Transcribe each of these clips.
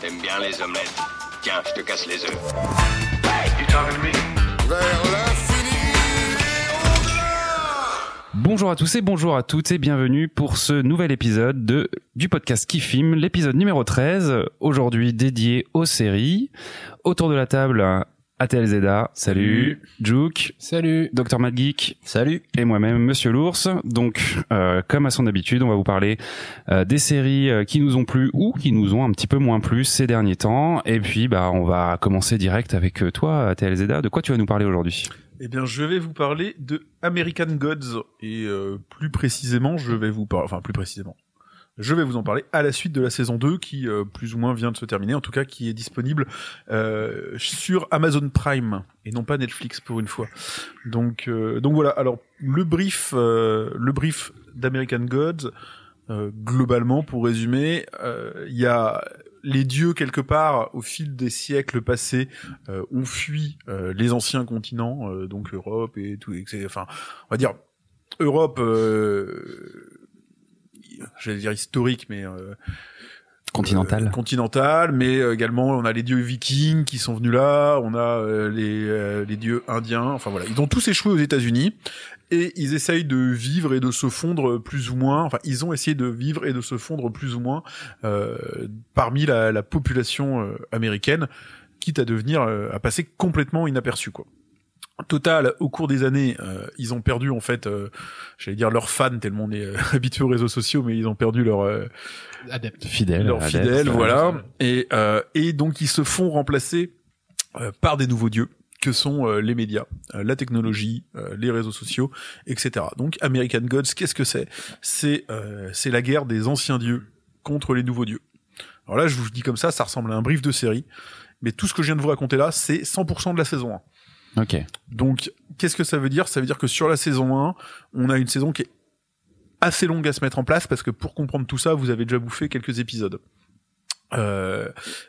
T'aimes bien les omelettes. Tiens, je te casse les œufs. Bonjour à tous et bonjour à toutes et bienvenue pour ce nouvel épisode de du podcast qui filme, l'épisode numéro 13, aujourd'hui dédié aux séries. Autour de la table, Atel Zeda, salut, Juke, Salut. Dr Madgeek, Salut. et moi-même, Monsieur l'Ours. Donc, euh, comme à son habitude, on va vous parler euh, des séries euh, qui nous ont plu ou qui nous ont un petit peu moins plu ces derniers temps. Et puis, bah, on va commencer direct avec euh, toi, Atel Zeda. De quoi tu vas nous parler aujourd'hui? Eh bien, je vais vous parler de American Gods et euh, plus précisément, je vais vous parler, enfin plus précisément, je vais vous en parler à la suite de la saison 2 qui euh, plus ou moins vient de se terminer, en tout cas qui est disponible euh, sur Amazon Prime et non pas Netflix pour une fois. Donc euh, donc voilà. Alors le brief euh, le brief d'American Gods euh, globalement pour résumer, euh, il y a les dieux quelque part au fil des siècles passés ont fui les anciens continents, donc Europe et tout, et que c'est- enfin, on va dire Europe, j'allais dire historique, mais euh, Continental. euh, continentale, mais euh, également on a les dieux vikings qui sont venus là, on a euh, les, euh, les dieux indiens, enfin voilà, ils ont tous échoué aux États-Unis et ils essayent de vivre et de se fondre plus ou moins, enfin ils ont essayé de vivre et de se fondre plus ou moins euh, parmi la, la population américaine, quitte à devenir à passer complètement inaperçu quoi. Total, au cours des années, euh, ils ont perdu en fait, euh, j'allais dire leurs fans tellement on est euh, habitué aux réseaux sociaux, mais ils ont perdu leur euh, Adepte. Fidèle. leurs fidèles, voilà. Et, euh, et donc ils se font remplacer euh, par des nouveaux dieux que sont euh, les médias, euh, la technologie, euh, les réseaux sociaux, etc. Donc American Gods, qu'est-ce que c'est? C'est euh, c'est la guerre des anciens dieux contre les nouveaux dieux. Alors là, je vous dis comme ça, ça ressemble à un brief de série, mais tout ce que je viens de vous raconter là, c'est 100% de la saison 1. Ok. Donc, qu'est-ce que ça veut dire? Ça veut dire que sur la saison 1, on a une saison qui est assez longue à se mettre en place parce que pour comprendre tout ça, vous avez déjà bouffé quelques épisodes. Euh,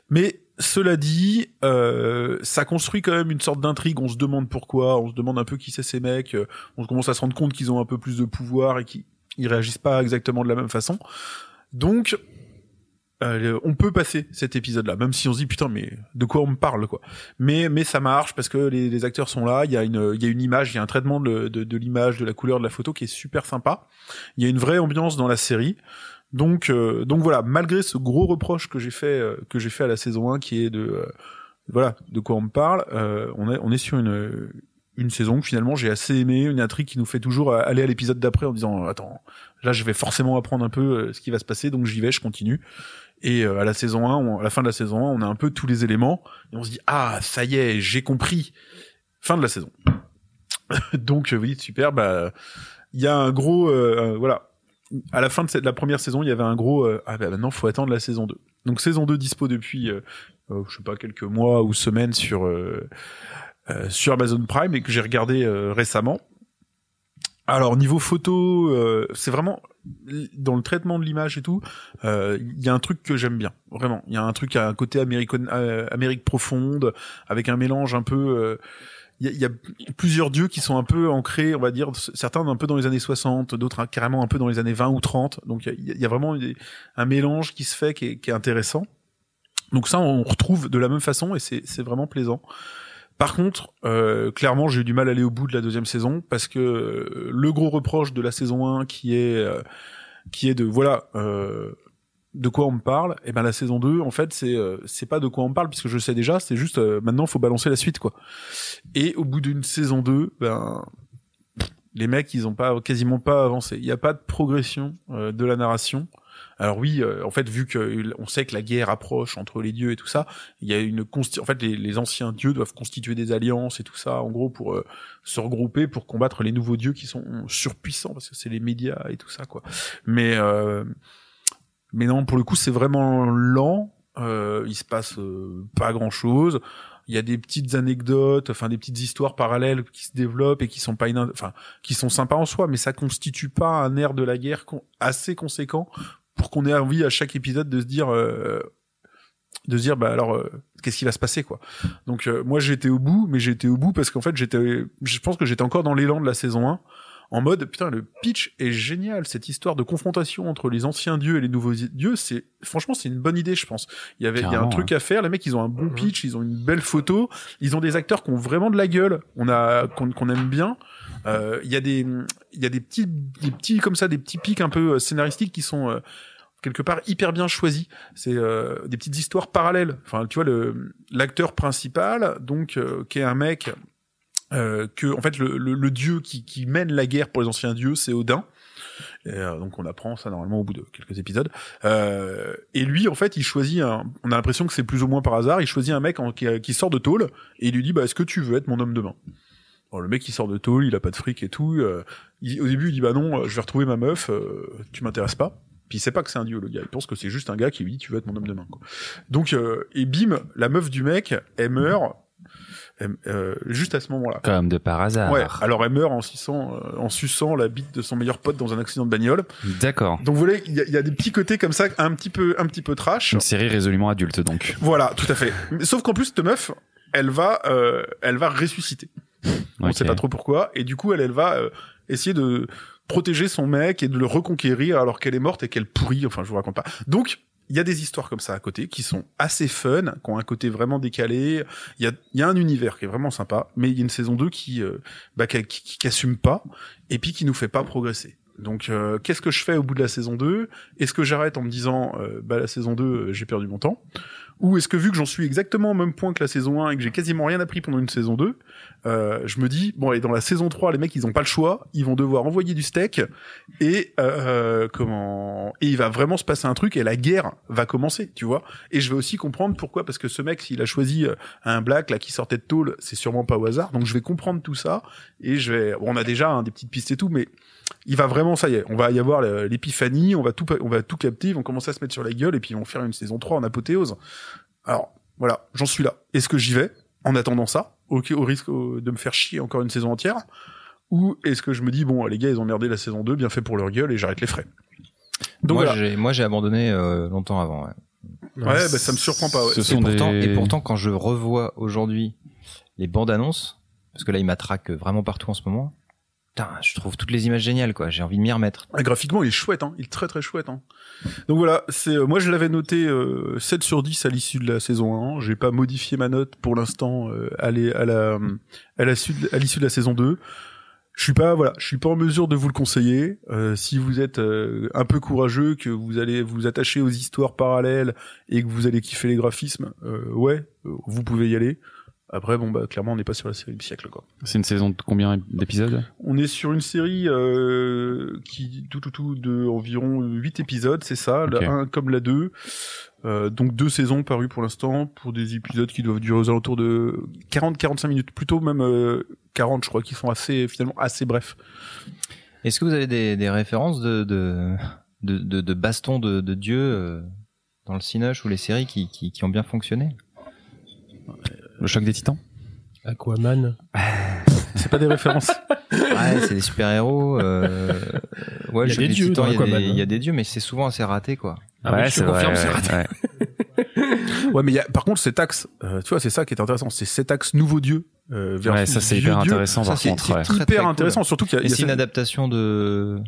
mais cela dit, euh, ça construit quand même une sorte d'intrigue. On se demande pourquoi, on se demande un peu qui c'est ces mecs. euh, On commence à se rendre compte qu'ils ont un peu plus de pouvoir et qu'ils ils réagissent pas exactement de la même façon. Donc, euh, on peut passer cet épisode-là, même si on se dit putain mais de quoi on me parle quoi. Mais mais ça marche parce que les, acteurs sont là, il y a une il y a une image, il y a un traitement de, de, de l'image, de la couleur de la photo qui est super sympa. Il y a une vraie ambiance dans la série. Donc euh, donc voilà, malgré ce gros reproche que j'ai fait euh, que j'ai fait à la saison 1 qui est de euh, voilà de quoi on me parle, euh, on est on est sur une une saison que finalement j'ai assez aimé, une intrigue qui nous fait toujours aller à l'épisode d'après en disant attends là je vais forcément apprendre un peu ce qui va se passer donc j'y vais, je continue. Et euh, à la saison 1, on- à la fin de la saison 1, on a un peu tous les éléments et on se dit ah ça y est, j'ai compris. Fin de la saison. Donc euh, oui, super. Bah il y a un gros euh, voilà. À la fin de cette, la première saison, il y avait un gros euh, ah bah maintenant faut attendre la saison 2. Donc saison 2 dispo depuis euh, euh, je sais pas quelques mois ou semaines sur sur Amazon Prime et que j'ai regardé récemment. Alors niveau photo, c'est vraiment dans le traitement de l'image et tout, euh, il y a un truc que j'aime bien, vraiment. Il y a un truc à un côté Amérique, euh, Amérique profonde, avec un mélange un peu. euh, Il y, y a plusieurs dieux qui sont un peu ancrés, on va dire, certains un peu dans les années 60, d'autres carrément un peu dans les années 20 ou 30. Donc il y a, vraiment un mélange qui se fait qui est, qui est intéressant. Donc ça, on retrouve de la même façon et c'est vraiment plaisant. Par contre, euh, clairement, j'ai eu du mal à aller au bout de la deuxième saison parce que euh, le gros reproche de la saison 1 qui est euh, qui est de voilà de quoi on me parle, et ben la saison 2 en fait c'est c'est pas de quoi on me parle puisque je sais déjà, c'est juste maintenant faut balancer la suite quoi. Et au bout d'une saison 2, ben les mecs ils ont pas quasiment pas avancé. Il y a pas de progression de la narration. Alors oui, euh, en fait, vu que on sait que la guerre approche entre les dieux et tout ça, il y a une en fait les, les anciens dieux doivent constituer des alliances et tout ça, en gros pour euh, se regrouper pour combattre les nouveaux dieux qui sont surpuissants parce que c'est les médias et tout ça quoi. Mais euh, mais non, pour le coup, c'est vraiment lent. Euh, il se passe euh, pas grand chose. Il y a des petites anecdotes, enfin des petites histoires parallèles qui se développent et qui sont pas enfin qui sont sympas en soi, mais ça constitue pas un air de la guerre assez conséquent pour qu'on ait envie à chaque épisode de se dire euh, de se dire bah alors euh, qu'est-ce qui va se passer quoi. Donc euh, moi j'étais au bout, mais j'étais au bout parce qu'en fait j'étais je pense que j'étais encore dans l'élan de la saison 1 en mode putain le pitch est génial cette histoire de confrontation entre les anciens dieux et les nouveaux dieux c'est franchement c'est une bonne idée je pense. Il y avait il y a un truc à faire les mecs ils ont un bon pitch ils ont une belle photo ils ont des acteurs qui ont vraiment de la gueule on a qu'on aime bien. Euh, il y a des il y a des petits des petits comme ça des petits pics un peu euh, scénaristiques qui sont euh, quelque part hyper bien choisis c'est euh, des petites histoires parallèles. Enfin tu vois l'acteur principal donc euh, qui est un mec euh, que en fait le, dieu qui, mène la guerre pour les anciens dieux c'est Odin. Donc on apprend ça normalement au bout de quelques épisodes. Et lui en fait il choisit un, on a l'impression que c'est plus ou moins par hasard il choisit un mec qui, sort de tôle et il lui dit bah est-ce que tu veux être mon homme de main? Bon, le mec il sort de tôle il a pas de fric et tout au début il dit bah non je vais retrouver ma meuf tu m'intéresses pas puis il sait pas que c'est un dieu le gars il pense que c'est juste un gars qui lui dit tu veux être mon homme de main quoi. donc euh, et bim la meuf du mec elle meurt elle- euh, juste à ce moment-là Comme de par hasard. Ouais, alors elle meurt en suçant, euh, en suçant la bite de son meilleur pote dans un accident de bagnole. D'accord. Donc vous voyez, il y, a- il y a des petits côtés comme ça, un petit peu, un petit peu trash. Une série résolument adulte donc. Voilà, tout à fait. Sauf qu'en plus, cette meuf, elle va, euh, elle va ressusciter. On Ok. sait pas trop pourquoi. Et du coup, elle, elle va euh, essayer de protéger son mec et de le reconquérir alors qu'elle est morte et qu'elle pourrit. Enfin, je vous raconte pas. Donc, il y a des histoires comme ça à côté qui sont assez fun, qui ont un côté vraiment décalé. Il y a, y a un univers qui est vraiment sympa, mais il y a une saison 2 qui, euh, bah, qui, qui, qui assume pas et puis qui nous fait pas progresser. Donc, euh, qu'est-ce que je fais au bout de la saison 2 Est-ce que j'arrête en me disant, euh, bah, la saison 2, euh, j'ai perdu mon temps? Ou est-ce que vu que j'en suis exactement au même point que la saison 1 et que j'ai quasiment rien appris pendant une saison 2, euh, je me dis, bon, et dans la saison 3, les mecs, ils ont pas le choix, ils vont devoir envoyer du steak, et euh, comment et il va vraiment se passer un truc, et la guerre va commencer, tu vois. Et je vais aussi comprendre pourquoi, parce que ce mec, s'il a choisi euh, un black là qui sortait de tôle, c'est sûrement pas au hasard, donc je vais comprendre tout ça, et je vais, bon, on a déjà hein, des petites pistes et tout, mais il va vraiment, ça y est, on va y avoir l'épiphanie, on va tout, on va tout capter, ils vont commencer à se mettre sur la gueule, et puis ils vont faire une saison 3 en apothéose. Alors, voilà, j'en suis là. Est-ce que j'y vais en attendant ça, au, au risque de me faire chier encore une saison entière Ou est-ce que je me dis, bon, les gars, ils ont merdé la saison 2, bien fait pour leur gueule, et j'arrête les frais Donc moi, voilà. j'ai, moi, j'ai abandonné euh, longtemps avant. Ouais. Ouais, bah, ça me surprend pas. Ouais. Ce Et sont pourtant, des- et pourtant, quand je revois aujourd'hui les bandes annonces, parce que là, ils m'attraquent vraiment partout en ce moment. Putain, je trouve toutes les images géniales, quoi. J'ai envie de m'y remettre. Ah, graphiquement, il est chouette, hein. il est très très chouette. Hein. Donc voilà, c'est euh, moi je l'avais noté euh, 7 sur 10 à l'issue de la saison 1. J'ai pas modifié ma note pour l'instant euh, à, à la à la suite- à l'issue de la saison 2. Je suis pas voilà, je suis pas en mesure de vous le conseiller. Euh, si vous êtes euh, un peu courageux, que vous allez vous attacher aux histoires parallèles et que vous allez kiffer les graphismes, ouais, vous pouvez y aller. Après bon bah clairement on n'est pas sur la série du siècle quoi. C'est une saison de combien d'épisodes? On est sur une série euh, qui tout tout tout de environ 8 épisodes, c'est ça, la 1 comme la 2. Euh, donc deux saisons parues pour l'instant pour des épisodes qui doivent durer aux alentours de 40-45 minutes, plutôt même euh, 40 je crois, qui sont assez finalement assez brefs. Est-ce que vous avez des, des références de, de, de, de, de bastons de, de dieu euh, dans le Cinoche ou les séries qui, qui, qui ont bien fonctionné? Le choc des titans Aquaman. C'est pas des références. Ouais, c'est des super-héros. Euh... Ouais, Il y a je- des dieux Titans, dans il y a des- Aquaman, Il y, a des dieux, mais c'est souvent assez raté, quoi. Ah oui, je te confirme, c'est raté. ouais. ouais mais il y a, par contre cet axe, euh, tu vois c'est ça qui est intéressant, c'est cet axe nouveau dieu. Euh, Ouais, ça c'est hyper dieu. intéressant Ça, par c'est- contre. c'est ouais. très, hyper très cool. intéressant, surtout qu'il y a, c'est une cette- adaptation de.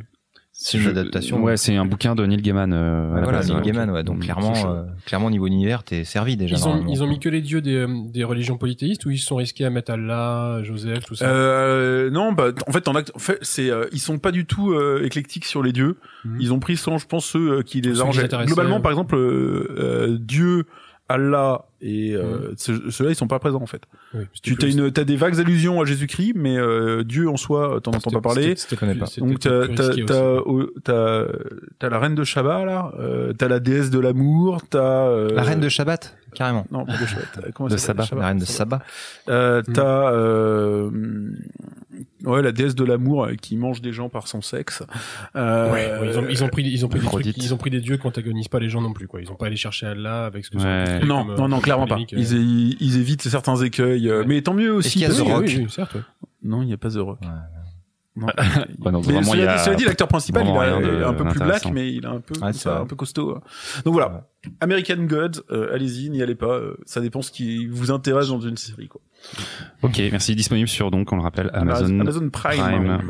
C'est une Je- adaptation. Ouais, c'est un bouquin de Neil Gaiman. euh, à la voilà, base, Neil ouais. Gaiman, ouais. Donc clairement, euh, clairement au niveau univers, t'es servi déjà. Ils ont, ils ont mis que les dieux des, euh, des religions polythéistes ou ils se sont risqués à mettre Allah, Joseph, tout ça? Euh, non, bah en fait, en fait, c'est euh, ils sont pas du tout euh, éclectiques sur les dieux. Mhm. Ils ont pris, selon, je pense, ceux euh, qui les arrangeaient. Globalement, par exemple, euh, euh, Dieu, Allah et euh, ce- ceux-là, ils sont pas présents en fait. Oui, Tu t'as une, t'as des vagues allusions à Jésus-Christ, mais euh, Dieu en soi, t'en entends pas parler. C'était connais pas. c'était Donc t'as t'as t'as t'as t'as la reine de Shabbat là, euh, t'as la déesse de l'amour, t'as euh, La reine de Shabbat, carrément. non pas de Shabbat. euh, Comment De Sabbat. La reine de Sabbat. euh, t'as euh, ouais la déesse de l'amour euh, qui mange des gens par son sexe. Euh, Ouais, ouais, ils ont, ils ont pris, ils ont pris des trucs, Aphrodite. ils ont pris des dieux qui antagonisent pas les gens non plus, quoi. Ils ont pas allé chercher Allah avec ce que ça Ouais. non, comme, euh, non, non, clairement pas. Ils, évitent certains écueils, Ouais. mais tant mieux aussi. qu'il y a The Rock Oui, oui, certes. ouais. Non, il n'y a pas The Rock. Non. Ouais, donc mais vraiment, il y cela, a dit, cela dit, l'acteur principal, il a- rien de est un peu plus black, mais il est un peu, Ouais, ça, un peu costaud. hein. Donc voilà, American Gods, euh, allez-y, n'y allez pas. euh, ça dépend ce qui vous intéresse dans une série. Quoi. Ok, merci. Disponible sur donc, on le rappelle, Amazon, Amazon Prime. Prime.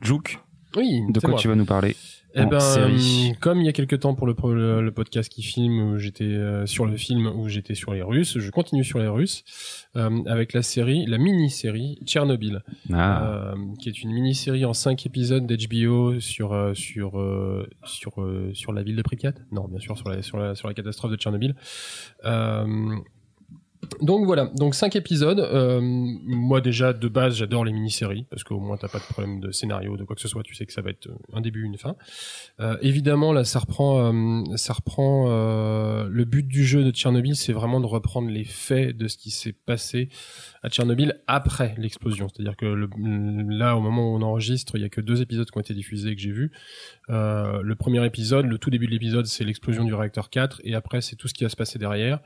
Jouk, Oui, de quoi moi. tu vas nous parler? Eh en ben, série comme il y a quelques temps pour le, pro- le, le podcast qui filme, où j'étais euh, sur le film où j'étais sur les Russes, je continue sur les Russes euh, avec la série, la mini-série Tchernobyl, Ah, euh, qui est une mini-série en cinq épisodes d'HBO sur euh, sur euh, sur euh, sur la ville de Pripyat. Non, bien sûr sur la sur la sur la catastrophe de Tchernobyl. Euh, donc voilà, donc cinq épisodes. Euh, moi déjà de base j'adore les mini-séries parce qu'au moins t'as pas de problème de scénario, de quoi que ce soit. Tu sais que ça va être un début, une fin. Euh, évidemment là ça reprend, euh, ça reprend. euh, le but du jeu de Tchernobyl, c'est vraiment de reprendre les faits de ce qui s'est passé à Tchernobyl après l'explosion. C'est-à-dire que là au moment où on enregistre, il y a que deux épisodes qui ont été diffusés et que j'ai. Euh, le premier épisode, le tout début de l'épisode, c'est l'explosion du réacteur 4 et après c'est tout ce qui va se passer derrière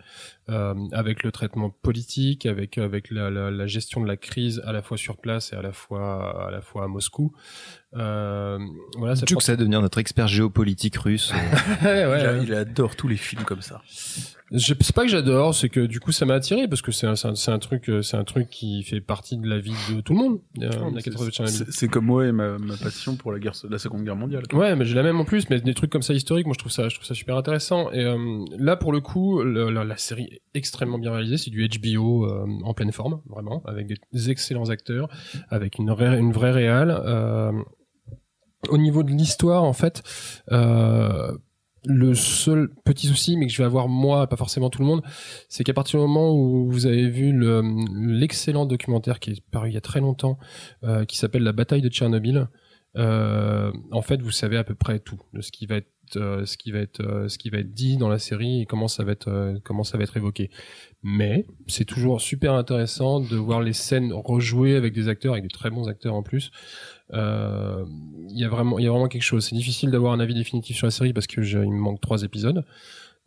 euh, avec le traitement politique, avec avec la, la, la gestion de la crise à la fois sur place et à la fois à la fois à Moscou. Euh, voilà, ça Jouk, ça va devenir notre expert géopolitique russe. Ouais, ouais, il, a- ouais. il adore tous les films comme ça. Je- C'est pas que j'adore, c'est que du coup ça m'a attiré parce que c'est un, c'est un, un truc, euh, c'est un truc qui fait partie de la vie de tout le monde. euh, Tchernobyl. C'est comme moi et ma, ma passion pour la guerre, la Seconde Guerre mondiale. Ouais, mais j'ai la même en plus, mais des trucs comme ça historiques, moi je trouve ça, je trouve ça super intéressant. Et euh, là, pour le coup, le- la, la série est extrêmement bien réalisée, c'est du HBO euh, en pleine forme, vraiment, avec des excellents acteurs, avec une vraie, une vraie réale. Au niveau de l'histoire, en fait, euh, le seul petit souci, mais que je vais avoir moi, pas forcément tout le monde, c'est qu'à partir du moment où vous avez vu le- l'excellent documentaire qui est paru il y a très longtemps, euh, qui s'appelle La bataille de Tchernobyl, euh, en fait, vous savez à peu près tout de ce qui va être, euh, ce qui va être, euh, ce qui va être dit dans la série et comment ça va être, euh, comment ça va être évoqué. Mais c'est toujours super intéressant de voir les scènes rejouées avec des acteurs, avec des très bons acteurs en plus. Euh, y a vraiment, il y a vraiment quelque chose. C'est difficile d'avoir un avis définitif sur la série parce que il me manque trois épisodes.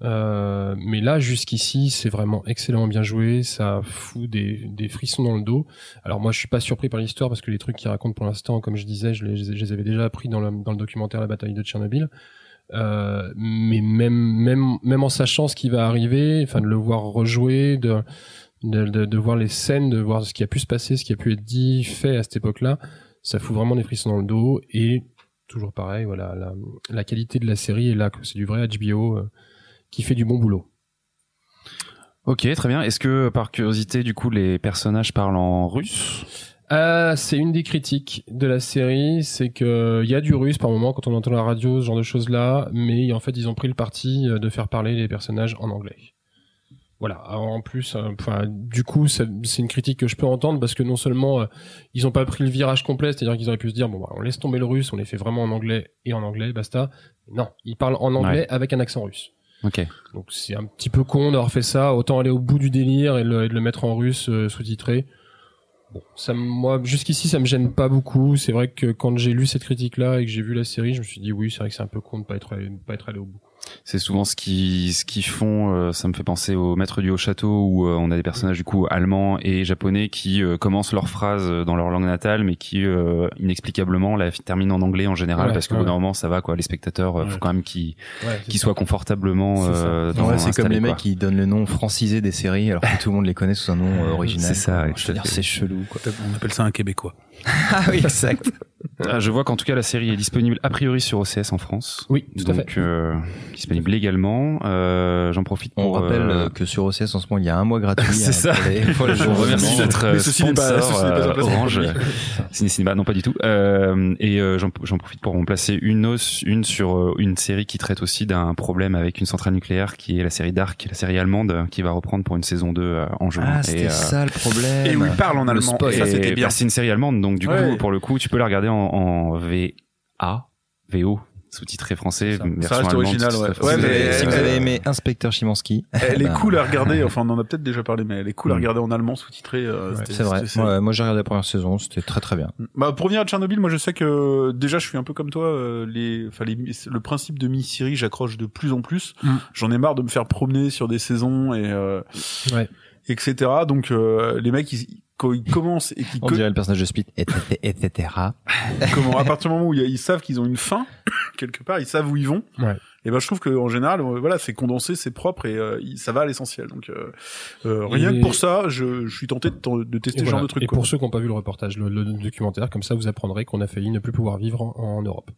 Euh, mais là, jusqu'ici, c'est vraiment excellemment bien joué. Ça fout des, des frissons dans le dos. Alors moi, je suis pas surpris par l'histoire parce que les trucs qu'ils racontent pour l'instant, comme je disais, je les, je les avais déjà appris dans le, dans le documentaire La bataille de Tchernobyl. Euh, mais même, même, même en sachant ce qui va arriver, enfin de le voir rejouer, de, de, de voir les scènes, de voir ce qui a pu se passer, ce qui a pu être dit, fait à cette époque-là, ça fout vraiment des frissons dans le dos. Et toujours pareil, voilà, la, la qualité de la série est là, que c'est du vrai HBO euh, qui fait du bon boulot. ok, très bien. Est-ce que par curiosité, du coup, les personnages parlent en russe? Euh, c'est une des critiques de la série, c'est que il y a du russe par moment quand on entend la radio, ce genre de choses là, mais en fait ils ont pris le parti euh, de faire parler les personnages en anglais. Voilà. Alors, en plus, euh, enfin, du coup, c'est une critique que je peux entendre parce que non seulement euh, ils ont pas pris le virage complet, c'est-à-dire qu'ils auraient pu se dire bon, bah, on laisse tomber le russe, on les fait vraiment en anglais et en anglais, basta. Non, ils parlent en anglais avec un accent russe. Ok. Donc c'est un petit peu con d'avoir fait ça. Autant aller au bout du délire et, le, et de le mettre en russe euh, sous-titré. Bon, ça, moi, jusqu'ici, ça me gêne pas beaucoup. C'est vrai que quand j'ai lu cette critique-là et que j'ai vu la série, je me suis dit oui, c'est vrai que c'est un peu con de pas être de pas être allé au bout. C'est souvent ce qui ce qu'ils font. euh, ça me fait penser au Maître du Haut Château où euh, on a des personnages du coup allemands et japonais qui euh, commencent leur phrase euh, dans leur langue natale, mais qui euh, inexplicablement la terminent en anglais en général Ouais, parce que ouais. bout d'un moment ça va quoi. Les spectateurs, Ouais. faut quand même qu'ils soient confortablement C'est euh, comme les mecs qui donnent le nom francisé des séries alors que tout le monde les connaît sous un nom euh, original. C'est ça, c'est chelou, quoi. On appelle ça un Québécois. Ah oui, exact. Ah, je vois qu'en tout cas la série est disponible a priori sur OCS en France. Oui, tout à fait. Donc euh, disponible légalement. Euh, J'en profite On pour rappelle euh, que sur OCS en ce moment il y a un mois gratuit. C'est hein, ça. Pour les, pour les Je vous remercie d'être Mais ceci n'est pas- sponsor pas Orange. Ciné Cinéma, non pas du tout. Euh, et euh, j'en profite pour en placer une, os- une sur une série qui traite aussi d'un problème avec une centrale nucléaire, qui est la série Dark, la série allemande, qui va reprendre pour une saison 2 euh, en juin. Ah, c'était euh, ça le problème. Et où il parle en Le allemand. Et ça, c'était bien. bah, c'est une série allemande, donc du Ouais. coup, pour le coup, tu peux la regarder en, en VA, VO, sous-titré français, Ça. version Ça reste allemande, original, ouais. français. si, vous Ouais, avez, mais- si vous avez aimé Inspecteur Chimansky, Elle est bah, cool à regarder. Enfin, on en a peut-être déjà parlé, mais elle est cool à Mm. regarder en allemand sous-titré. euh, Ouais, c'est vrai. Ouais, moi j'ai regardé la première saison, c'était très très bien. Bah, pour revenir à Tchernobyl, moi je sais que déjà je suis un peu comme toi. euh, les, le principe de mini-série, j'accroche de plus en plus. Mm. J'en ai marre de me faire promener sur des saisons et euh, Ouais. etc. Donc euh, les mecs, ils, quand ils commencent et qu'ils On co- dirait le personnage de Split, etc. etc. comment, à partir du moment où ils, savent qu'ils ont une fin quelque part, ils savent où ils vont. Ouais. Et ben je trouve que en général, euh, voilà, c'est condensé, c'est propre et euh, ça va à l'essentiel. Donc euh, euh, rien Et- que pour ça, je, je suis tenté de, tester ce genre de truc. Et quoi. pour ceux qui n'ont pas vu le reportage, le, le documentaire, comme ça vous apprendrez qu'on a failli ne plus pouvoir vivre en, en Europe.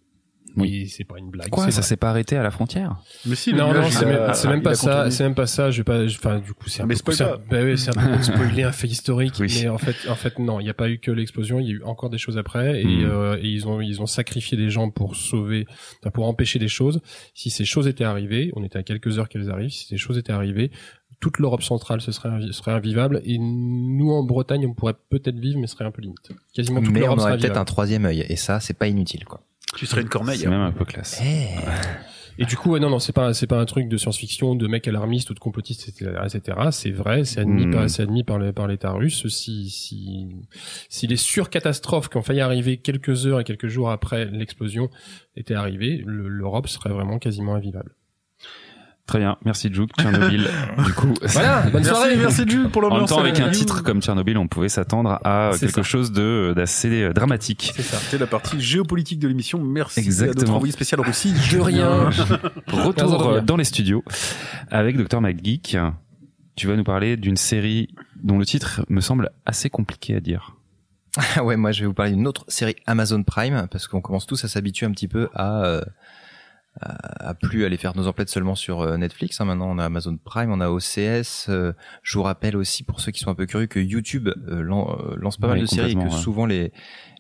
Oui. Et c'est pas une blague. Quoi, ça s'est pas arrêté à la frontière Mais si, Non, non, c'est même, il pas ça, c'est même pas ça, je vais pas, enfin, du coup, c'est un Mais peu, c'est un- bah oui, c'est un peu spoiler un fait historique, Oui. mais en fait, en fait, non, il n'y a pas eu que l'explosion, il y a eu encore des choses après, et, Hmm. euh, et ils ont, ils ont sacrifié des gens pour sauver, enfin, pour empêcher des choses. Si ces choses étaient arrivées, on était à quelques heures qu'elles arrivent, si ces choses étaient arrivées, toute l'Europe centrale ce serait, serait invivable, et nous, en Bretagne, on pourrait peut-être vivre, mais ce serait un peu limite. Quasiment toute Mais on l'Europe serait aurait peut-être un troisième œil, et ça, c'est pas inutile, quoi. Tu serais une corneille. C'est même un peu classe. Et du coup, ouais, non, non, c'est pas, c'est pas un truc de science-fiction, de mec alarmiste ou de complotiste, etc., etc. C'est vrai, c'est admis Hmm. par, c'est admis par, le- par l'État russe. Si, si, si les surcatastrophes qui ont failli arriver quelques heures et quelques jours après l'explosion étaient arrivées, le- l'Europe serait vraiment quasiment invivable. Très bien, merci Juke, Tchernobyl. du coup, Voilà, bonne soirée. merci Jules pour en même l'ambiance. temps, avec un You. titre comme Tchernobyl, on pouvait s'attendre à quelque ça. chose de d'assez euh, dramatique. C'est ça. C'était la partie géopolitique de l'émission. Merci à Exactement. notre envoyé spécial Russie. De rien. Retour dans les studios avec Dr McGeek. Tu vas nous parler d'une série dont le titre me semble assez compliqué à dire. Ouais, moi je vais vous parler d'une autre série Amazon Prime parce qu'on commence tous à s'habituer un petit peu à, euh, à, à plus aller faire nos emplettes seulement sur euh, Netflix. hein. Maintenant, on a Amazon Prime, on a OCS. euh, je vous rappelle aussi pour ceux qui sont un peu curieux que YouTube euh, lan- euh, lance pas Ouais, mal de séries et que ouais. souvent les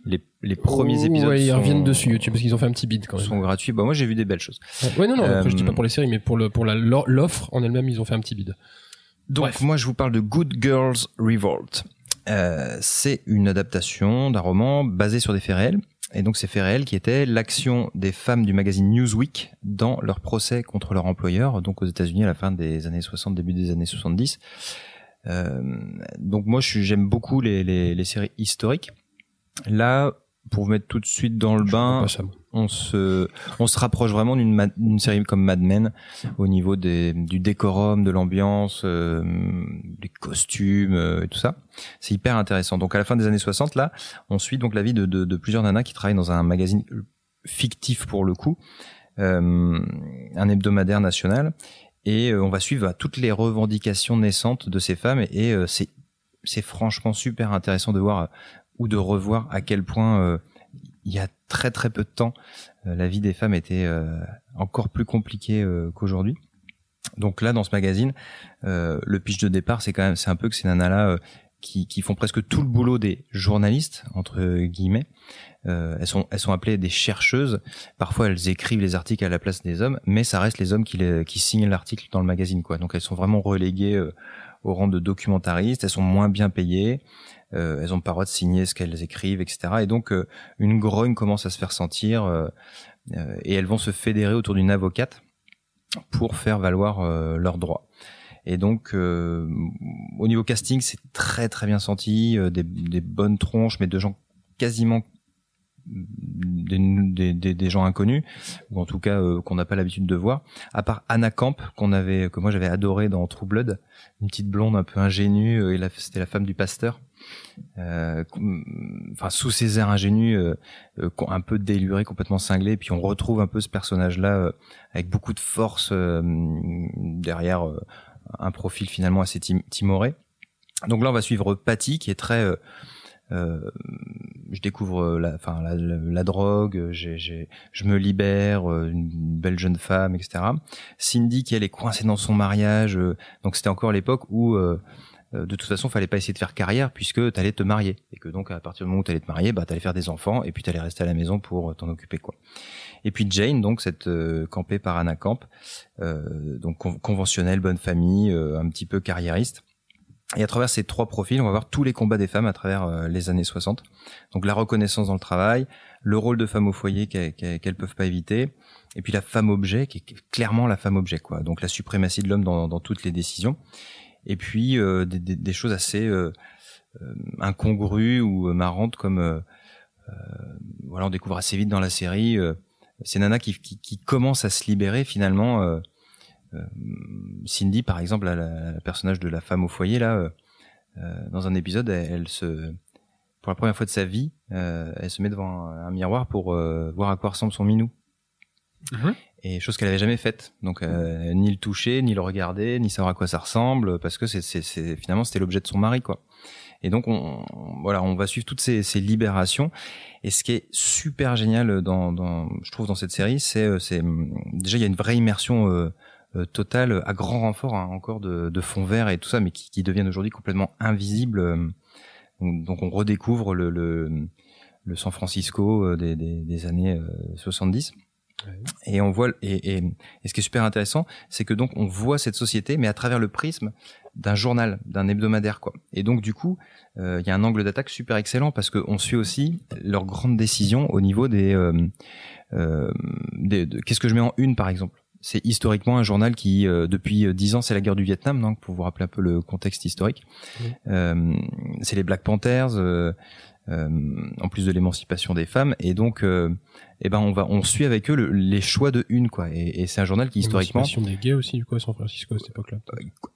les, les premiers Oh, épisodes ouais, ils sont, reviennent dessus YouTube parce qu'ils ont fait un petit bid quand même. sont gratuits. Bah moi j'ai vu des belles choses. Ouais, non, non, après, je dis pas pour les séries, mais pour le, pour la, l'offre en elle-même, ils ont fait un petit bid. Donc Bref. moi je vous parle de Good Girls Revolt. Euh, c'est une adaptation d'un roman basé sur des faits réels. Et donc ces faits réels qui étaient l'action des femmes du magazine Newsweek dans leur procès contre leur employeur, donc aux États-Unis à la fin des années 60, début des années 70. Euh, donc moi j'aime beaucoup les, les, les séries historiques. Là, pour vous mettre tout de suite dans le Je bain, on se on se rapproche vraiment d'une d'une série comme Mad Men au niveau des du décorum, de l'ambiance, euh, des costumes euh, et tout ça. C'est hyper intéressant. Donc à la fin des années 60 là, on suit donc la vie de de, de plusieurs nanas qui travaillent dans un magazine fictif pour le coup, euh, un hebdomadaire national et euh, on va suivre toutes les revendications naissantes de ces femmes et, euh, c'est c'est franchement super intéressant de voir euh, ou de revoir à quel point euh, il y a très très peu de temps euh, la vie des femmes était euh, encore plus compliquée qu'aujourd'hui. Donc là, dans ce magazine, le pitch de départ, c'est quand même, c'est un peu que ces nanas-là qui, qui font presque tout le boulot des journalistes entre guillemets. Euh, elles sont elles sont appelées des chercheuses. Parfois, elles écrivent les articles à la place des hommes, mais ça reste les hommes qui les, qui signent l'article dans le magazine, quoi. Donc elles sont vraiment reléguées euh, au rang de documentaristes. Elles sont moins bien payées. Euh, elles ont pas le droit de signer ce qu'elles écrivent, etc. Et donc euh, une grogne commence à se faire sentir euh, euh, et elles vont se fédérer autour d'une avocate pour faire valoir euh, leurs droits. Et donc, au niveau casting, c'est très très bien senti, des, des bonnes tronches, mais de gens quasiment des, des, des, gens inconnus ou en tout cas euh, qu'on n'a pas l'habitude de voir. À part Anna Camp qu'on avait que moi j'avais adoré dans True Blood. Une petite blonde un peu ingénue euh, et c'était la femme du pasteur. Euh, enfin sous ses airs ingénus euh, euh, un peu déluré complètement cinglé et puis on retrouve un peu ce personnage là avec beaucoup de force euh, derrière euh, un profil finalement assez tim- timoré. Donc là on va suivre Patty qui est très euh, je découvre euh, la, enfin la, la, drogue, euh, je me libère, une belle jeune femme, etc. Cindy qui elle est coincée dans son mariage, donc c'était encore l'époque où euh, de toute façon fallait pas essayer de faire carrière puisque t'allais te marier et que donc à partir du moment où t'allais te marier, bah t'allais faire des enfants et puis t'allais rester à la maison pour t'en occuper quoi. Et puis Jane donc cette euh, campée par Anna Camp, euh, donc con- conventionnelle, bonne famille, euh, un petit peu carriériste. Et à travers ces trois profils, on va voir tous les combats des femmes à travers euh, les années 60. Donc la reconnaissance dans le travail, le rôle de femme au foyer qu'elles peuvent pas éviter, et puis la femme objet qui est clairement la femme objet quoi. Donc la suprématie de l'homme dans, toutes les décisions. Et puis euh, des, choses assez euh, euh, incongrues ou euh, marrantes comme euh, voilà on découvre assez vite dans la série ces nanas qui, qui, qui commencent à se libérer finalement. Euh, Cindy, par exemple, la, personnage de la femme au foyer, là, euh, euh, dans un épisode, elle, elle se, pour la première fois de sa vie, elle se met devant un, miroir pour voir à quoi ressemble son minou. Mhm. et chose qu'elle avait jamais faite. Donc euh, ni le toucher, ni le regarder, ni savoir à quoi ça ressemble, parce que c'est, finalement c'était l'objet de son mari, quoi. Et donc on, voilà, on va suivre toutes ces, ces libérations. Et ce qui est super génial dans, dans je trouve dans cette série, c'est, c'est déjà il y a une vraie immersion euh, euh, totale à grand renfort hein, encore de, de fond vert et tout ça, mais qui, qui deviennent aujourd'hui complètement invisibles. euh. Donc, on redécouvre le, le, le San Francisco euh, des, des, des années euh, 70. Et on voit et, et, et ce qui est super intéressant, c'est que donc on voit cette société, mais à travers le prisme d'un journal, d'un hebdomadaire, quoi. Et donc du coup, euh, il y a un angle d'attaque super excellent parce qu'on suit aussi leurs grandes décisions au niveau des, euh, euh, des- de- qu'est-ce que je mets en une par exemple? C'est historiquement un journal qui, euh, depuis dix ans, c'est la guerre du Vietnam, donc pour vous rappeler un peu le contexte historique. Euh, c'est les Black Panthers, euh, euh, en plus de l'émancipation des femmes, et donc, euh, eh ben, on va, on suit avec eux le- les choix de une, quoi. Et, et c'est un journal qui historiquement, L'émancipation des gays aussi, du coup, à San Francisco à cette époque-là.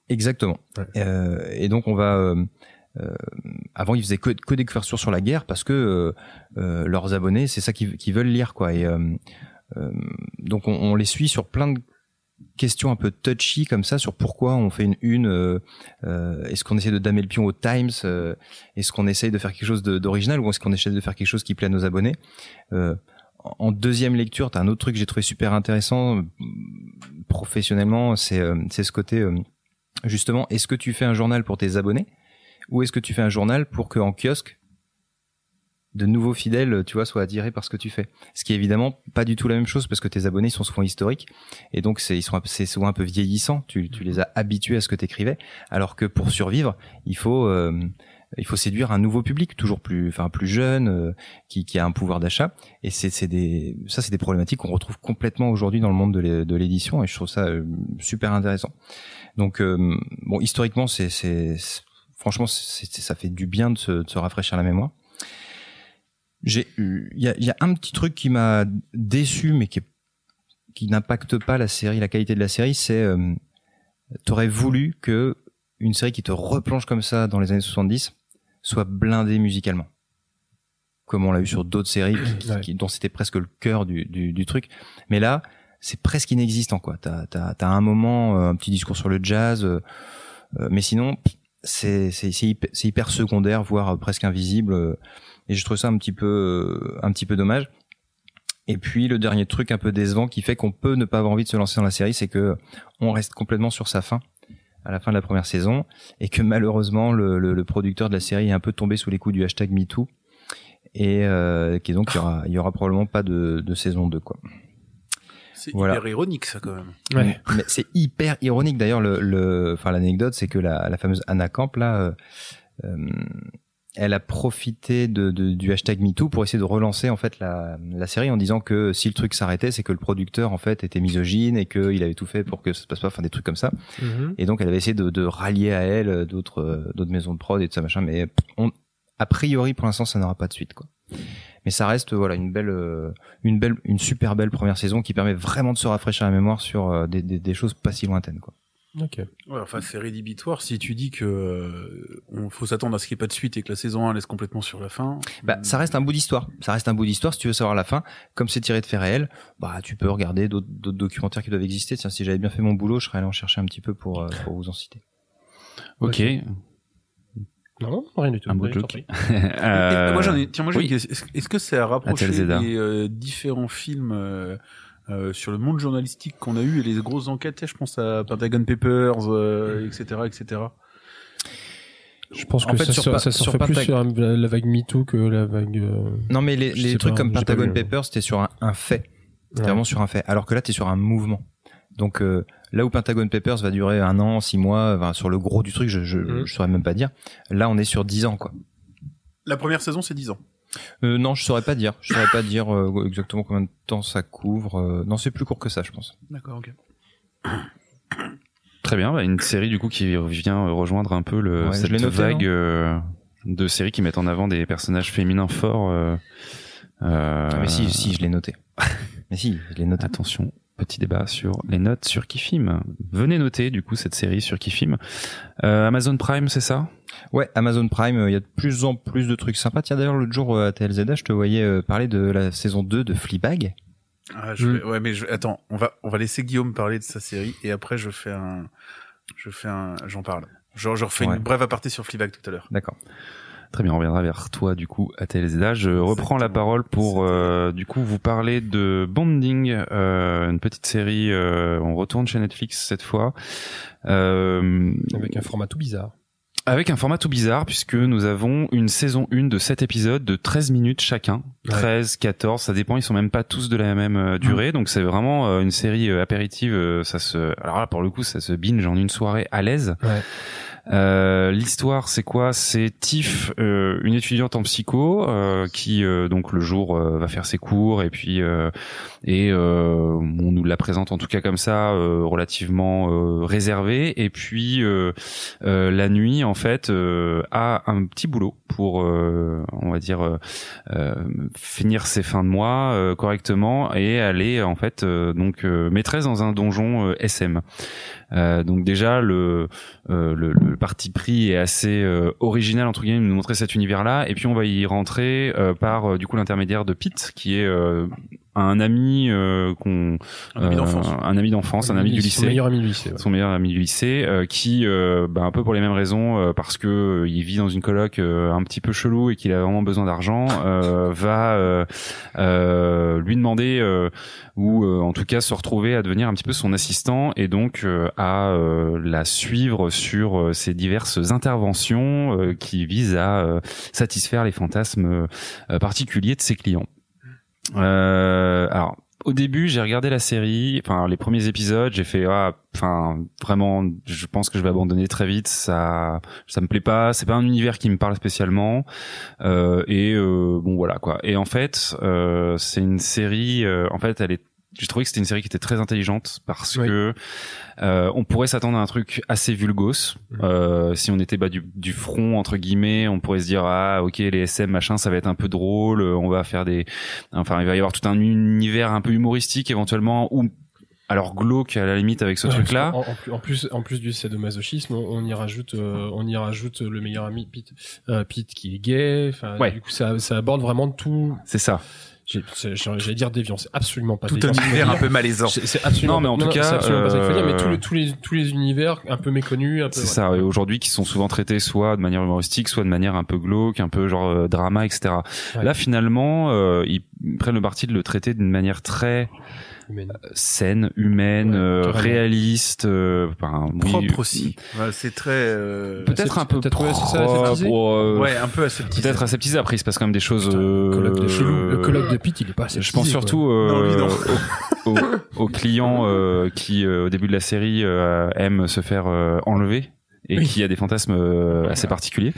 Exactement. Ouais. Euh, et donc on va. euh, euh, avant, ils faisaient que, que des couvertures sur la guerre parce que euh, euh, leurs abonnés, c'est ça qu'ils veulent lire, quoi. Et euh, euh, donc on, on les suit sur plein de questions un peu touchy comme ça sur pourquoi on fait une une. euh, euh, est-ce qu'on essaie de damer le pion au Times euh, Est-ce qu'on essaye de faire quelque chose d'original ou est-ce qu'on essaie de faire quelque chose qui plaît à nos abonnés Euh, en deuxième lecture, t'as un autre truc que j'ai trouvé super intéressant euh, professionnellement, c'est euh, c'est ce côté euh, justement, est-ce que tu fais un journal pour tes abonnés ou est-ce que tu fais un journal pour que en kiosque de nouveaux fidèles, tu vois, soient attirés par ce que tu fais. Ce qui est évidemment pas du tout la même chose parce que tes abonnés ils sont souvent historiques et donc c'est ils sont c'est souvent un peu vieillissant. Tu, tu les as habitués à ce que t'écrivais, alors que pour survivre, il faut euh, il faut séduire un nouveau public toujours plus enfin plus jeune euh, qui, qui a un pouvoir d'achat et c'est c'est des ça c'est des problématiques qu'on retrouve complètement aujourd'hui dans le monde de l'é- de l'édition et je trouve ça euh, super intéressant. Donc euh, bon historiquement c'est c'est franchement c'est c'est- ça fait du bien de se, de se rafraîchir la mémoire. J'ai eu- il y a, y a un petit truc qui m'a déçu mais qui est- qui n'impacte pas la série la qualité de la série c'est euh, t'aurais voulu que une série qui te replonge comme ça dans les années 70 soit blindée musicalement. Comme on l'a eu sur d'autres séries qui- Ouais. qui- dont c'était presque le cœur du, du, du truc. Mais là c'est presque inexistant quoi. T'as t'as t'as un moment euh, un petit discours sur le jazz euh, euh, mais sinon c'est c'est c'est hyper, hyper secondaire voire euh, presque invisible euh, et je trouve ça un petit peu euh, un petit peu dommage et puis le dernier truc un peu décevant qui fait qu'on peut ne pas avoir envie de se lancer dans la série c'est que on reste complètement sur sa fin à la fin de la première saison et que malheureusement le, le, le producteur de la série est un peu tombé sous les coups du hashtag MeToo et euh, qui donc il y aura il y aura probablement pas de, de saison 2 quoi. C'est Voilà. hyper ironique, ça, quand même. Ouais. Mais c'est hyper ironique d'ailleurs le, le enfin l'anecdote c'est que la, la fameuse Anna Camp là euh, euh, elle a profité de, de- du hashtag MeToo pour essayer de relancer en fait la, la série en disant que si le truc s'arrêtait c'est que le producteur en fait était misogyne et qu'il avait tout fait pour que ça se passe pas enfin des trucs comme ça. Mhm. et donc elle avait essayé de, de rallier à elle euh, d'autres euh, d'autres maisons de prod et tout ça machin mais on, a priori pour l'instant ça n'aura pas de suite quoi. Mais ça reste voilà une belle euh, une belle une super belle première saison qui permet vraiment de se rafraîchir la mémoire sur des, des, des choses pas si lointaines quoi Ok. Ouais, enfin, c'est rédhibitoire si tu dis que euh, on faut s'attendre à ce qu'il n'y ait pas de suite et que la saison 1 laisse complètement sur la fin. bah ça reste un bout d'histoire ça reste un bout d'histoire si tu veux savoir la fin comme c'est tiré de faits réels bah tu peux regarder d'autres documentaires qui doivent exister tiens si j'avais bien fait mon boulot je serais allé en chercher un petit peu pour euh, pour vous en citer Ok. Non, rien du tout. Un beau joke. Euh, moi j'en ai, tiens, moi j'ai oui. Est-ce- que c'est à rapprocher les euh, différents films euh, sur le monde journalistique qu'on a eu et les grosses enquêtes Je pense à Pentagon Papers, euh, etc., etc. Je pense En que fait, ça, sur sur, ça sur plus sur un- la vague MeToo que la vague. euh, non mais les, trucs pas, comme Pentagon. Papers c'était sur un, un fait ouais. vraiment sur un fait. Alors que là, t'es sur un mouvement. Donc euh, là où Pentagon Papers va durer un an, six mois, enfin, sur le gros du truc, je, je, Mhm. je saurais même pas dire. Là, on est sur dix ans, quoi. La première saison c'est 10 ans. Euh, non, je saurais pas dire. Je saurais pas dire euh, exactement combien de temps ça couvre. Euh, non, c'est plus court que ça, je pense. D'accord, ok. Très bien, bah, une série du coup qui vient rejoindre un peu le, Ouais, je cette l'ai noté, vague euh, de séries qui mettent en avant des personnages féminins forts. euh, euh, Ah, mais si, si, je l'ai noté. mais si, je l'ai noté. Attention, petit débat sur les notes sur Kifim. Venez noter du coup cette série sur Kifim. Euh, Amazon Prime, c'est ça? Ouais, Amazon Prime, euh, il y a de plus en plus de trucs sympas. Tiens, d'ailleurs, l'autre jour euh, à TLZ, je te voyais euh, parler de la saison 2 de Fleabag. Ah, je Mm. vais- ouais, mais je, attends, on va, on va laisser Guillaume parler de sa série et après je fais un, je fais un, j'en parle. Genre, je refais Ouais. une brève aparté sur Fleabag tout à l'heure. D'accord. Très bien, on reviendra vers toi du coup à TLZA. Je reprends la parole pour euh, du coup vous parler de Bonding, euh, une petite série. euh, on retourne chez Netflix cette fois. Euh, Avec un format tout bizarre. Avec un format tout bizarre puisque nous avons une saison 1 de 7 épisodes de 13 minutes chacun. 13, 14, ça dépend, ils sont même pas tous de la même euh, durée. Donc c'est vraiment euh, une série euh, apéritive, ça se alors là pour le coup, ça se binge en une soirée à l'aise. Ouais. Euh, L'histoire, c'est quoi? C'est Tiff, euh, une étudiante en psycho, euh, qui euh, donc le jour euh, va faire ses cours et puis et on nous la présente en tout cas comme ça, relativement réservée. Et puis la nuit, en fait, a un petit boulot pour, euh, on va dire, euh, euh, finir ses fins de mois euh, correctement et est en fait euh, donc euh, maîtresse dans un donjon SM. Donc déjà le, le le parti pris est assez original entre guillemets de nous montrer cet univers là et puis on va y rentrer par du coup l'intermédiaire de Pete qui est euh, un ami euh, qu'on Un ami euh, d'enfance. un ami un ami du Son lycée meilleur ami du lycée. ouais. son meilleur ami du lycée euh, qui euh, bah, un peu pour les mêmes raisons euh, parce que euh, il vit dans une coloc euh, un petit peu chelou et qu'il a vraiment besoin d'argent euh, va euh, euh, lui demander euh, ou euh, en tout cas se retrouver à devenir un petit peu son assistant et donc euh, à euh, la suivre sur euh, ses diverses interventions euh, qui visent à euh, satisfaire les fantasmes euh, particuliers de ses clients. Euh, alors au début, j'ai regardé la série, enfin les premiers épisodes, j'ai fait ah, enfin vraiment, je pense que je vais abandonner très vite. Ça, ça me plaît pas. C'est pas un univers qui me parle spécialement. Euh, et euh, bon voilà quoi. Et en fait, euh, c'est une série. euh, en fait, elle est. J'ai trouvé que c'était une série qui était très intelligente parce Oui. que euh, on pourrait s'attendre à un truc assez vulgos. Mhm. Euh, si on était bas du, du front entre guillemets, on pourrait se dire ah ok les SM machin ça va être un peu drôle. On va faire des, enfin il va y avoir tout un univers un peu humoristique éventuellement ou alors glauque à la limite avec ce Ouais, truc là. En, en plus, en plus, en plus du sadomasochisme, on, on y rajoute, euh, on y rajoute le meilleur ami Pete, euh, Pete qui est gay. Enfin, Ouais. du coup, ça, ça aborde vraiment tout. C'est ça. J'allais dire déviant, c'est absolument pas Tout déviant. un qu'il faut univers un peu malaisant. C'est absolument. Non, mais en tout cas, pas ça qu'il faut dire, mais euh, tous les, tous les, tous les univers un peu méconnus, un peu. C'est ça. Et aujourd'hui, qui sont souvent traités soit de manière humoristique, soit de manière un peu glauque, un peu genre euh, drama, etc. Ouais. Là, finalement, euh, ils prennent le parti de le traiter d'une manière très Humaine. saine, humaine, Ouais, euh, réaliste, euh, enfin, oui, Propre aussi. Ouais, c'est très. euh, Peut-être un peu ça, propre, aseptisé. euh, Ouais, un peu aseptisé. peut-être aseptisé. Après, il se passe quand même des choses. Putain, euh, le colloque de chelou. Le colloque de Pete, il est pas assez. Je pense surtout euh, Non, aux, aux- aux clients euh, qui, euh, au début de la série, euh, aiment se faire euh, enlever et Oui. qui a des fantasmes euh, assez particuliers.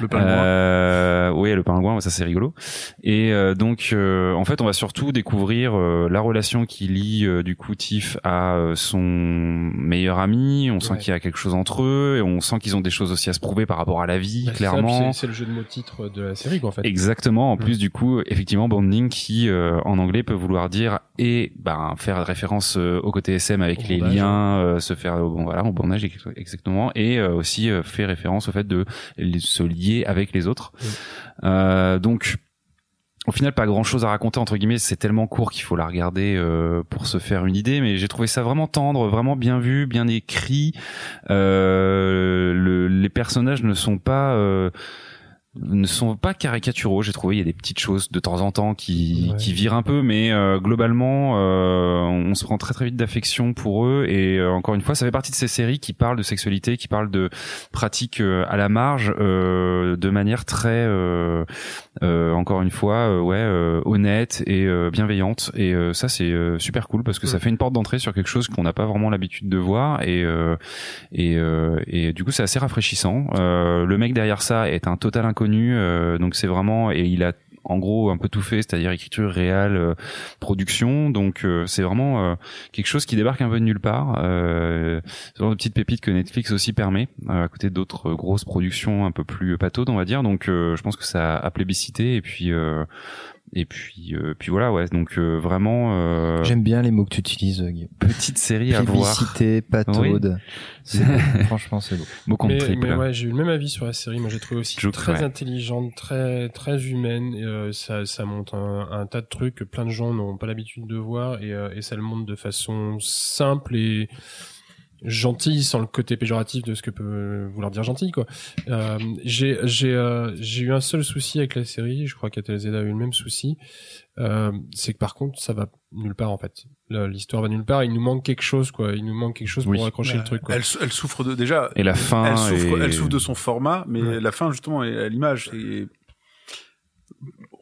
Le pingouin. Euh, oui, le pingouin, ça c'est rigolo. Et euh, donc, euh, en fait, on va surtout découvrir euh, la relation qui lie euh, du coup Tiff à euh, son meilleur ami. On sent qu'il y a quelque chose entre eux et on sent qu'ils ont des choses aussi à se prouver par rapport à la vie, Bah, clairement. c'est- le jeu de mots titre de la série, quoi, en fait. Exactement. En Mm. plus, du coup, effectivement, bonding qui, euh, en anglais, peut vouloir dire et ben faire référence euh, au côté SM avec Au les bondage. liens, euh, se faire bon voilà au bondage ex- exactement, et euh, aussi euh, fait référence au fait de se lier avec les autres. Euh, donc. Au final, pas grand chose à raconter entre guillemets. C'est tellement court qu'il faut la regarder euh, pour se faire une idée. Mais j'ai trouvé ça vraiment tendre, vraiment bien vu, bien écrit. Euh, le- les personnages ne sont pas euh, ne sont pas caricaturaux. J'ai trouvé il y a des petites choses de temps en temps qui Ouais. qui virent un peu, mais euh, globalement, euh, on se prend très très vite d'affection pour eux. Et euh, encore une fois, ça fait partie de ces séries qui parlent de sexualité, qui parlent de pratiques euh, à la marge, euh, de manière très euh, euh, encore une fois, ouais, euh, honnête et euh, bienveillante. Et euh, ça, c'est euh, super cool parce que ça fait une porte d'entrée sur quelque chose qu'on n'a pas vraiment l'habitude de voir. Et euh, et, euh, et du coup, c'est assez rafraîchissant. Euh, le mec derrière ça est un total inconnu, euh, donc c'est vraiment et il a en gros un peu tout fait, c'est-à-dire écriture réelle, euh, production. Donc euh, c'est vraiment euh, quelque chose qui débarque un peu de nulle part. Euh, c'est genre de petite pépite que Netflix aussi permet, à côté d'autres grosses productions un peu plus pataudes, on va dire. Donc je pense que ça a plébiscité et puis Et puis, euh, puis voilà, ouais. Donc euh, vraiment euh, J'aime bien les mots que tu utilises, euh, Guillaume. petite série à voir. Publicité, pataude. C'est beau. Franchement, c'est beau. Mot contre Mais, triple. mais ouais, j'ai eu le même avis sur la série. Moi, j'ai trouvé aussi très ouais. intelligente, très très humaine. Et, euh, ça, ça montre un, un tas de trucs que plein de gens n'ont pas l'habitude de voir, et, euh, et ça le montre de façon simple et gentille, sans le côté péjoratif de ce que peut vouloir dire gentil, quoi. Euh, j'ai j'ai euh, j'ai eu un seul souci avec la série. Je crois qu'Atelzeda a eu le même souci. Euh, c'est que par contre, ça va nulle part en fait. L'histoire va nulle part. Il nous manque quelque chose, quoi. Il nous manque quelque chose Oui. pour accrocher le truc, quoi. Elle, elle souffre de déjà. Et la fin. elle souffre, elle souffre de son format, mais Ouais. la fin justement est à l'image. c'est-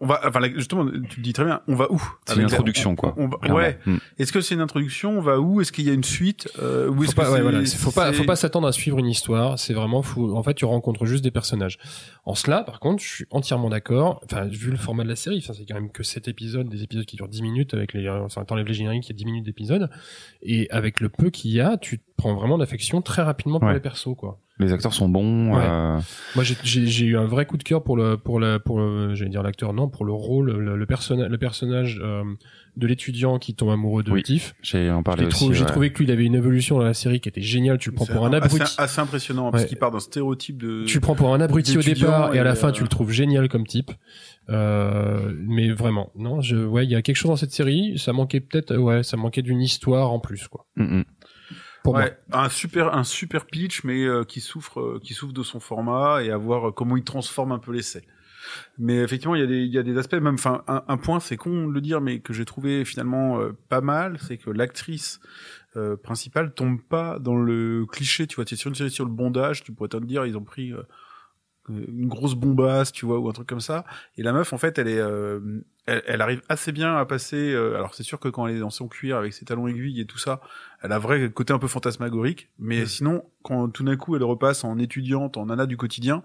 On va, enfin, justement, tu le dis très bien. On va où C'est une la- introduction, on- quoi. on va- clairement. ouais. Mm. Est-ce que c'est une introduction On va où? Est-ce qu'il y a une suite euh, Ou faut est-ce pas, que ouais, c'est- voilà, faut pas, faut pas s'attendre à suivre une histoire. C'est vraiment fou. En fait, tu rencontres juste des personnages. En cela, par contre, je suis entièrement d'accord. Enfin, vu le format de la série, c'est quand même que 7 épisodes, des épisodes qui durent 10 minutes avec les, enfin, t'enlèves les génériques, il y a 10 minutes d'épisodes. Et avec le peu qu'il y a, tu te prends vraiment d'affection très rapidement pour Ouais. les persos, quoi. Les acteurs sont bons. Ouais. euh, Moi, j'ai- j'ai j'ai eu un vrai coup de cœur pour le, pour le, pour le, j'allais dire l'acteur, non, pour le rôle, le, le personnage, le personnage euh, de l'étudiant qui tombe amoureux de Oui. Tiff. J'ai en J'ai parlé aussi. j'ai ouais. trouvé que lui, il avait une évolution dans la série qui était géniale. Tu le prends pour un assez- abruti. Assez, impressionnant parce qu'il part d'un stéréotype de. Tu le prends pour un abruti au départ et à la fin euh, tu le trouves génial comme type. Euh, mais vraiment, non, je, ouais, il y a quelque chose dans cette série. Ça manquait peut-être, ouais, ça manquait d'une histoire en plus, quoi. Mm, mm. Ouais, un super, un super pitch, mais euh, qui souffre, euh, qui souffre de son format et à voir euh, comment il transforme un peu l'essai. Mais effectivement, il y a des, il y a des aspects, même, enfin, un, un point, c'est con de le dire, mais que j'ai trouvé finalement euh, pas mal, c'est que l'actrice euh, principale tombe pas dans le cliché. Tu vois, tu es sur une série sur le bondage, tu pourrais te dire, ils ont pris euh, une grosse bombasse, tu vois, ou un truc comme ça. Et la meuf, en fait, elle est, euh, elle, elle arrive assez bien à passer. euh, alors c'est sûr que quand elle est dans son cuir avec ses talons aiguilles et tout ça, elle a vrai côté un peu fantasmagorique. Mais sinon, quand tout d'un coup elle repasse en étudiante, en nana du quotidien,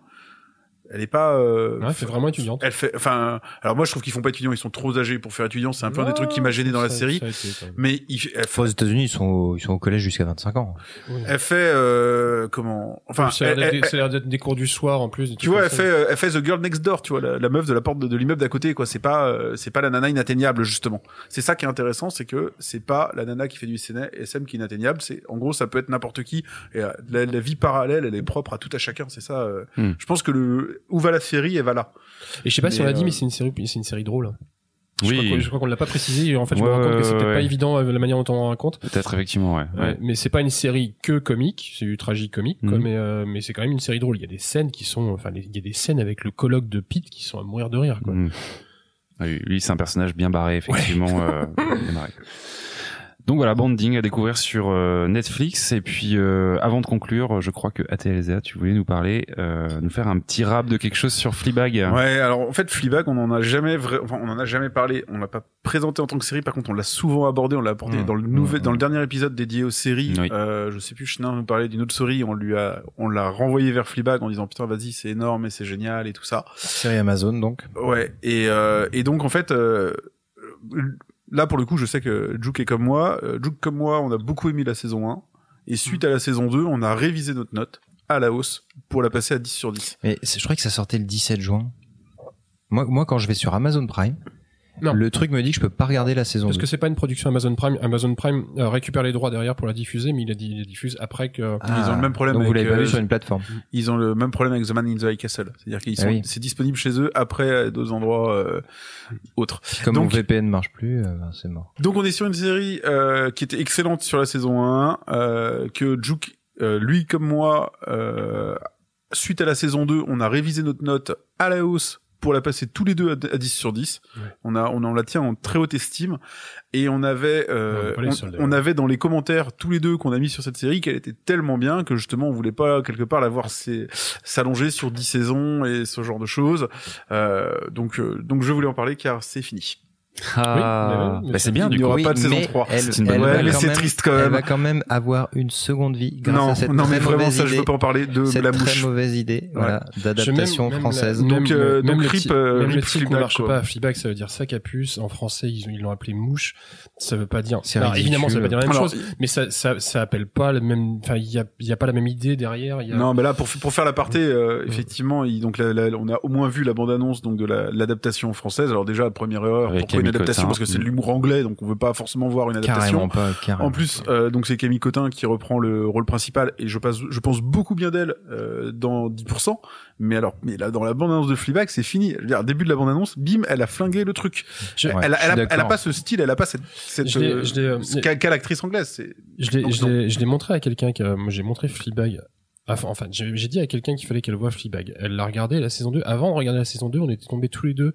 elle est pas. euh. Ouais, c'est vraiment étudiante. Elle fait. Enfin, alors moi je trouve qu'ils font pas étudiants, ils sont trop âgés pour faire étudiant. C'est un peu un des trucs qui m'a gêné dans la série. Mais il, elle, Aux États-Unis, ils sont, au- ils sont au collège jusqu'à 25 ans. Ouais. elle fait euh, comment Enfin, ça a l'air d'être des- cours du soir en plus. Tu vois, elle ça. fait, euh, elle fait The Girl Next Door, tu vois, la, la meuf de la porte de, de l'immeuble d'à côté, quoi. C'est pas, euh, c'est pas la nana inatteignable, justement. C'est ça qui est intéressant, c'est que c'est pas la nana qui fait du SM qui est inatteignable. C'est, en gros, ça peut être n'importe qui. Et euh, la, la vie parallèle, elle est propre à tout à chacun. C'est ça. euh, Hmm. Je pense que le, où va la série, elle va là. Et je sais pas si on l'a dit, euh, mais c'est une série, c'est une série drôle. Oui, je crois qu'on l'a pas précisé. Et en fait, je me rends compte que ouais, pas évident euh, la manière dont on en raconte. peut-être effectivement, ouais. Ouais, ouais. mais c'est pas une série que comique, c'est du tragique comique, quoi, Mhm. mais, euh, mais c'est quand même une série drôle. Il y a des scènes qui sont, enfin, il y a des scènes avec le colloque de Pete qui sont à mourir de rire, quoi. Mm. Oui, lui, c'est un personnage bien barré, effectivement. euh, bien barré. Donc voilà, Banding à découvrir sur euh, Netflix. Et puis, euh, avant de conclure, je crois que ATLZA, tu voulais nous parler, euh, nous faire un petit rap de quelque chose sur Fleabag. Ouais, alors en fait, Fleabag, on en a jamais vrai, enfin, on en a jamais parlé. On l'a pas présenté en tant que série. Par contre, on l'a souvent abordé. On l'a abordé Mmh, dans le nouvel, mmh, dans le dernier épisode dédié aux séries. Oui. Euh, je sais plus, Chenin nous parlait d'une autre série. On lui a, on l'a renvoyé vers Fleabag en disant putain, vas-y, c'est énorme et c'est génial et tout ça. Série Amazon, donc. Ouais. Et euh, et donc en fait. Là, pour le coup, je sais que Juke est comme moi. Euh, Juke comme moi, on a beaucoup aimé la saison 1. Et suite à la saison 2, on a révisé notre note à la hausse pour la passer à 10 sur 10. Mais je crois que ça sortait le 17 juin. Moi, moi, quand je vais sur Amazon Prime, Non. le truc me dit que je peux pas regarder la saison Parce 2. que c'est pas une production Amazon Prime. Amazon Prime euh, récupère les droits derrière pour la diffuser, mais il la, di- il la diffuse après que. Ah, ils ont le même problème Donc vous avec, l'avez pas euh, vu sur une plateforme. Ils ont le même problème avec The Man in the High Castle. C'est-à-dire qu'ils Ah sont, oui. c'est disponible chez eux après à d'autres endroits euh, autres. Comme Donc- mon VPN marche plus, euh, ben, c'est mort. Donc on est sur une série euh, qui était excellente sur la saison 1, euh, que Juke, euh, lui comme moi, euh, suite à la saison 2, on a révisé notre note à la hausse pour la passer tous les deux à, à 10 sur 10. Ouais. On a on, en la tient en très haute estime et on avait euh, on avait dans les commentaires tous les deux qu'on a mis sur cette série qu'elle était tellement bien que justement on voulait pas quelque part la voir s'allonger sur 10 saisons et ce genre de choses. Euh, donc euh, donc je voulais en parler car c'est fini. Ah, oui, mais bah, c'est bien il du n'y coup. aura Oui, pas de saison mais 3. Elle, C'est une bonne elle nouvelle. va Ouais, mais quand c'est même- triste quand Elle même. va quand même avoir une seconde vie grâce Non, à cette non très mais vraiment ça je idée. veux pas en parler de cette la très mouche. mauvaise idée, voilà, Je- d'adaptation même française. la- Donc, euh, le- donc le rip, euh, même rip ne marche quoi. pas. Fleabag, ça veut dire sac à puce. En français, ils l'ont appelé mouche. Ça veut pas dire. Alors, évidemment, ça veut pas dire la même Alors, chose. Mais ça, ça, ça appelle pas le même. Enfin, il y a, il y a pas la même idée derrière. Il y a... Non, mais là, pour, pour faire l'aparté, euh, Mm. effectivement, il, donc la- la- on a au moins vu la bande-annonce donc de la- l'adaptation française. Alors déjà, première erreur, pourquoi adaptation Cotin. Parce que c'est de l'humour anglais, donc on veut pas forcément voir une adaptation. Carrément pas, carrément. En plus, euh, donc c'est Camille Cotin qui reprend le rôle principal et je pense, je pense beaucoup bien d'elle euh, dans 10%. Mais alors, mais là dans la bande-annonce de Fleabag, c'est fini. Je veux dire, début de la bande-annonce, bim, elle a flingué le truc. Je- Ouais, elle, a, elle, a, elle pas ce style, elle a pas cette, cette euh, euh, qu'a l'actrice anglaise. C'est Je l'ai, Donc, je l'ai, je l'ai montré à quelqu'un moi j'ai montré Fleabag. Enfin, enfin j'ai dit à quelqu'un qu'il fallait qu'elle voie Fleabag. Elle l'a regardé la saison 2. Avant de regarder la saison 2, on était tombés tous les deux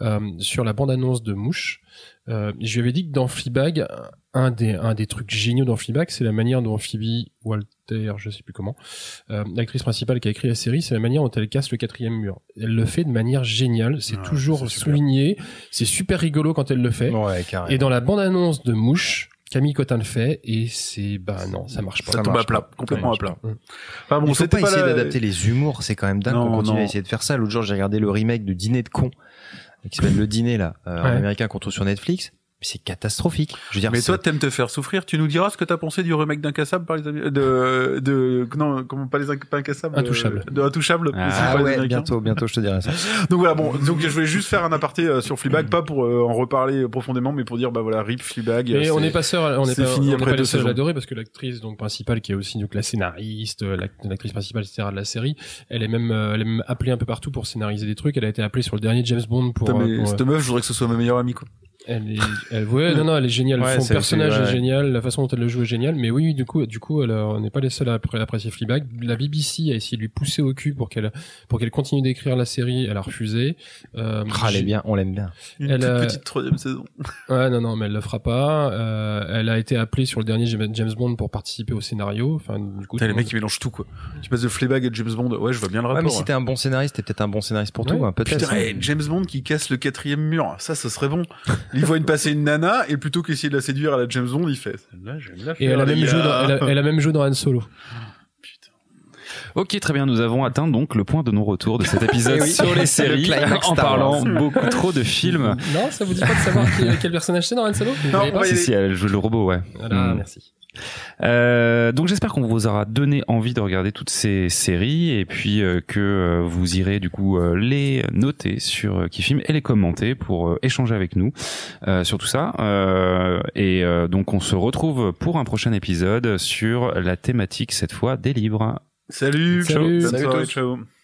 euh, sur la bande-annonce de Mouche. Euh, je lui avais dit que dans Fleabag, un des, un des trucs géniaux dans Fleabag, c'est la manière dont Phoebe Walter, je sais plus comment, euh, l'actrice principale qui a écrit la série, c'est la manière dont elle casse le quatrième mur. Elle le fait de manière géniale. C'est toujours souligné. C'est super rigolo quand elle le fait. Ouais. Et dans la bande-annonce de Mouche, Camille Cotin le fait et c'est bah non, ça marche pas. ça Ça tombe à plat, pas. complètement à plat. pas. Enfin bon, c'était pas essayer la- d'adapter les humours, c'est quand même dingue qu'on continue non. à essayer de faire ça. L'autre jour, j'ai regardé le remake de Dîner de con, qui s'appelle Le Dîner là, euh, Ouais. américain qu'on trouve sur Netflix. Mais c'est catastrophique. Je veux dire, Mais c'est- toi, t'aimes te faire souffrir. Tu nous diras ce que t'as pensé du remake d'Incassable par les amis, de, de, non, comment pas les pas Incassables, Intouchables. euh, de Intouchables. Ah, ah ouais, bientôt, bientôt, je te dirai ça. Donc voilà, bon, donc je voulais juste faire un aparté euh, sur Fleabag, pas pour euh, en reparler profondément, mais pour dire, bah voilà, rip Fleabag. Mais on n'est pas sûr, on n'est c'est pas, fini on après deux saisons. l'adorer parce que l'actrice donc principale qui est aussi donc la scénariste, l'act- l'actrice principale etc de la série, elle est même elle est même appelée un peu partout pour scénariser des trucs. Elle a été appelée sur le dernier James Bond pour. Putain, euh, mais pour, euh, cette meuf, je voudrais que ce soit ma meilleure amie, quoi. Elle est, elle, ouais, non non, elle est géniale. Ouais, Son personnage ouais. est génial, la façon dont elle le joue est géniale. Mais oui, du coup, du coup, elle, euh, on n'est pas les seuls à appré- apprécier Fleabag. La BBC a essayé de lui pousser au cul pour qu'elle pour qu'elle continue d'écrire la série. Elle a refusé. Euh, Ah, elle est bien, on l'aime bien. Une Elle, toute euh, petite troisième saison. Ouais, non, non, mais elle le fera pas. Euh, elle a été appelée sur le dernier James James Bond pour participer au scénario. Enfin, du coup, les mecs, ils mélangent tout, quoi. Tu passes de Fleabag à James Bond. Ouais, je vois bien le Ouais, mais rapport. si ouais. t'es un bon scénariste, t'es peut-être un bon scénariste pour Ouais. tout, hein, peut-être. Putain, hey, James Bond qui casse le quatrième mur, ça, ce serait bon. Il voit une passer une nana, et plutôt qu'essayer de la séduire à la James Bond, il fait, là, je vais me la Et elle a, même joué dans, elle, a, elle a même joué dans Han Solo. Ok, très bien. Nous avons atteint donc le point de non-retour de cet épisode Eh oui. sur les séries, Le en parlant beaucoup trop de films. Non, ça vous dit pas de savoir qui- quel personnage c'est dans Han Solo Vous Non, pas Si, si, elle joue le robot, ouais. Voilà, Mm. merci. Euh, donc j'espère qu'on vous aura donné envie de regarder toutes ces séries et puis euh, que euh, vous irez du coup euh, les noter sur euh, Kifim et les commenter pour euh, échanger avec nous euh, sur tout ça. Euh, et euh, donc on se retrouve pour un prochain épisode sur la thématique cette fois des livres. Salut, Salut. ciao, bonne Salut soirée, tous. ciao.